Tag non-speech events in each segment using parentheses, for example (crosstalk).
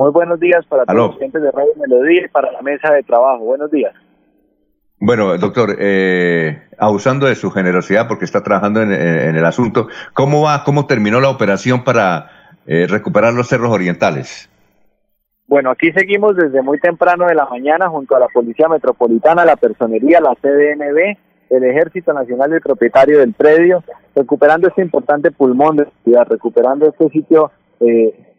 Muy buenos días para todos los clientes de Radio Melodía y para la mesa de trabajo. Buenos días. Bueno, doctor, eh, abusando de su generosidad porque está trabajando en, el asunto, ¿cómo va, cómo terminó la operación para eh, recuperar los cerros orientales? Bueno, aquí seguimos desde muy temprano de la mañana junto a la Policía Metropolitana, la Personería, la CDNB, el Ejército Nacional y el propietario del predio, recuperando este importante pulmón de la ciudad, recuperando este sitio eh,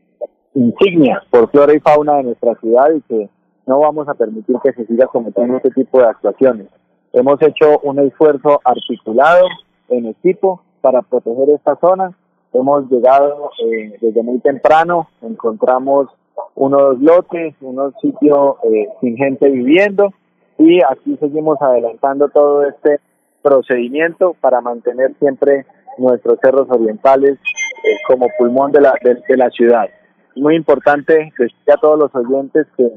insignia por flora y fauna de nuestra ciudad y que no vamos a permitir que se siga cometiendo este tipo de actuaciones. Hemos hecho un esfuerzo articulado en equipo para proteger esta zona. Hemos llegado eh, desde muy temprano, encontramos unos lotes, unos sitios eh, sin gente viviendo y aquí seguimos adelantando todo este procedimiento para mantener siempre nuestros cerros orientales eh, como pulmón de la, de, la ciudad. Muy importante decir a todos los oyentes que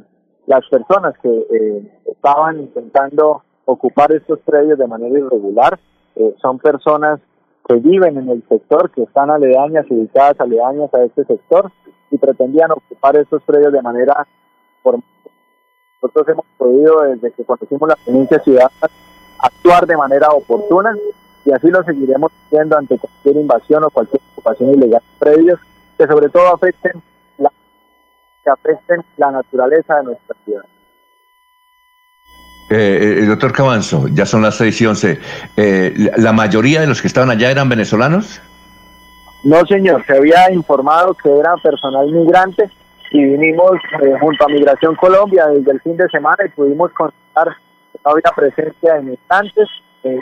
las personas que eh, estaban intentando ocupar estos predios de manera irregular eh, son personas que viven en el sector, que están aledañas, ubicadas aledañas a este sector y pretendían ocupar estos predios de manera formal. Nosotros hemos podido, desde que conocimos la provincia ciudadana, actuar de manera oportuna y así lo seguiremos haciendo ante cualquier invasión o cualquier ocupación ilegal de predios que sobre todo afecten que afecten la naturaleza de nuestra ciudad. Eh, eh doctor Cabanzo, ya son las 6 y 11. Eh, ¿La mayoría de los que estaban allá eran venezolanos? No, señor. Se había informado que era personal migrante y vinimos eh, junto a Migración Colombia desde el fin de semana y pudimos constatar que no había presencia de migrantes.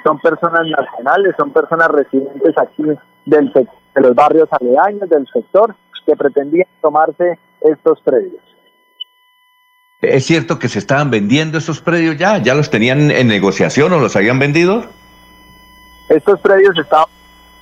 son personas nacionales, son personas residentes aquí del, de los barrios aledaños del sector que pretendían tomarse estos predios. ¿Es cierto que se estaban vendiendo esos predios ya? ¿Ya los tenían en negociación o los habían vendido? Estos predios estaban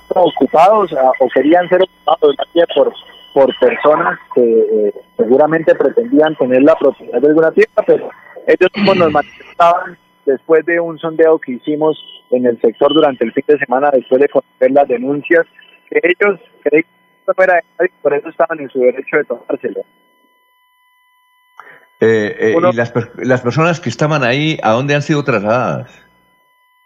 ocupados o querían ser ocupados por, por personas que eh, seguramente pretendían tener la propiedad de alguna tierra, pero ellos mismos nos (clears throat) manifestaban después de un sondeo que hicimos en el sector durante el fin de semana, después de conocer las denuncias, que ellos creían por eso estaban en su derecho de tomárselo. Eh, eh, ¿Y las, las personas que estaban ahí, a dónde han sido trasladadas?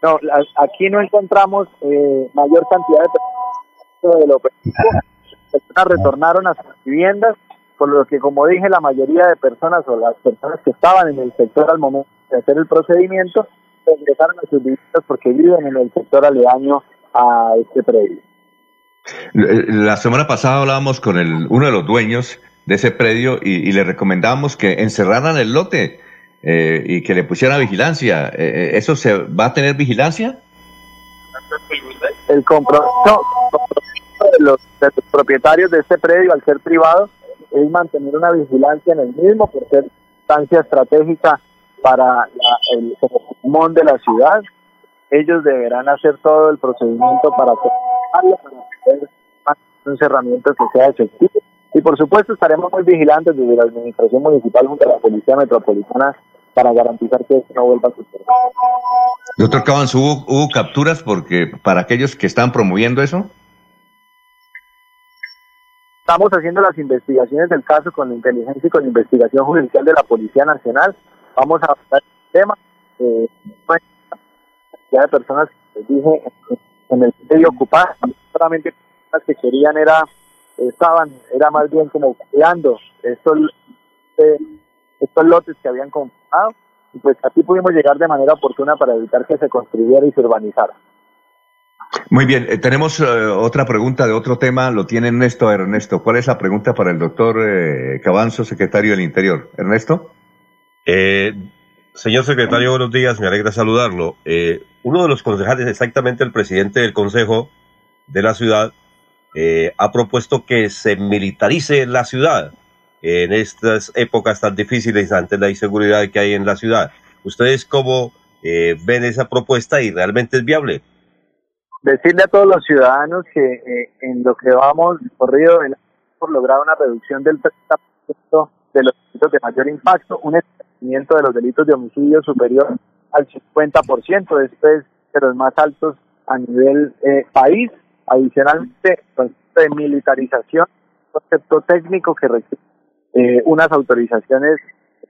No, aquí no encontramos eh, mayor cantidad de personas de lo personas retornaron a sus viviendas, por lo que, como dije, la mayoría de personas o las personas que estaban en el sector al momento de hacer el procedimiento regresaron a sus viviendas porque viven en el sector aledaño a este predio. La semana pasada hablábamos con el, uno de los dueños de ese predio y, le recomendábamos que encerraran el lote eh, y que le pusieran vigilancia. Eh, eh, ¿Eso se va a tener vigilancia? El compromiso de los, propietarios de este predio, al ser privado, es mantener una vigilancia en el mismo por ser instancia estratégica para el pulmón de la ciudad. Ellos deberán hacer todo el procedimiento para un que sea efectivo. Y por supuesto estaremos muy vigilantes desde la Administración Municipal junto a la Policía Metropolitana para garantizar que esto no vuelva a suceder. Doctor Cabans, ¿hubo, capturas porque para aquellos que están promoviendo eso? Estamos haciendo las investigaciones del caso con la inteligencia y con la investigación judicial de la Policía Nacional. Vamos a hablar el tema. Eh, ya de personas, les dije, en el medio ocupado, solamente que querían era, estaban, era más bien como creando estos, eh, estos lotes que habían comprado, y pues aquí pudimos llegar de manera oportuna para evitar que se construyera y se urbanizara. Muy bien, eh, tenemos eh, otra pregunta de otro tema, lo tiene Ernesto. Ernesto, ¿cuál es la pregunta para el doctor Cabanzo, secretario del Interior? Ernesto. señor secretario, buenos días, me alegra saludarlo. uno de los concejales, exactamente el presidente del Consejo, de la ciudad eh, ha propuesto que se militarice la ciudad en estas épocas tan difíciles ante la inseguridad que hay en la ciudad. ¿Ustedes cómo eh, ven esa propuesta y realmente es viable? Decirle a todos los ciudadanos que eh, en lo que vamos corrido por lograr una reducción del 30% de los delitos de mayor impacto, un establecimiento de los delitos de homicidio superior al 50%, esto es de los más altos a nivel país Adicionalmente, concepto de militarización, concepto técnico que requiere eh, unas autorizaciones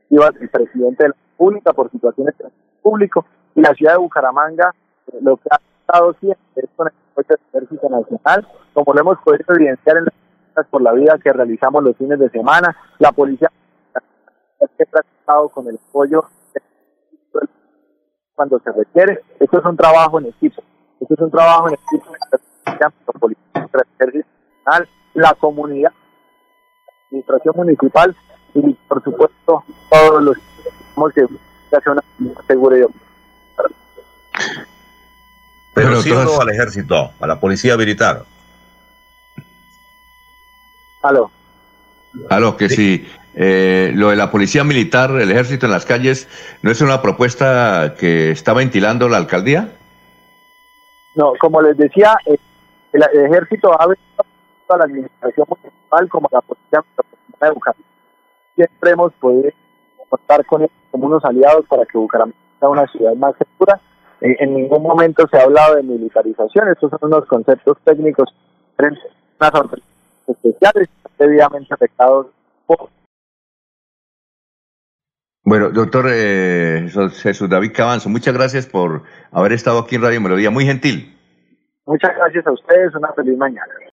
del presidente de la República por situaciones público y la ciudad de Bucaramanga eh, lo que ha estado siempre es con el Ejército Nacional, como lo hemos podido evidenciar en las por la vida que realizamos los fines de semana, la policía ha estado con el apoyo cuando se requiere. Esto es un trabajo en equipo. Esto es un trabajo en equipo la la comunidad, la administración municipal y, por supuesto, todos los que seguridad. Pero sí o no al ejército, a la policía militar. Aló. Aló, que sí. Eh, lo de la policía militar, el ejército en las calles, ¿no es una propuesta que está ventilando la alcaldía? No, como les decía, eh, el, ejército ha venido a la administración municipal como la policía de Bucaramanga. Siempre hemos podido contar con ellos como unos aliados para que Bucaramanga sea una ciudad más segura. Eh, en ningún momento se ha hablado de militarización. Estos son unos conceptos técnicos unas especiales debidamente afectados por bueno, doctor eh, Jesús David Cabanzo, muchas gracias por haber estado aquí en Radio Melodía, muy gentil. Muchas gracias a ustedes, una feliz mañana.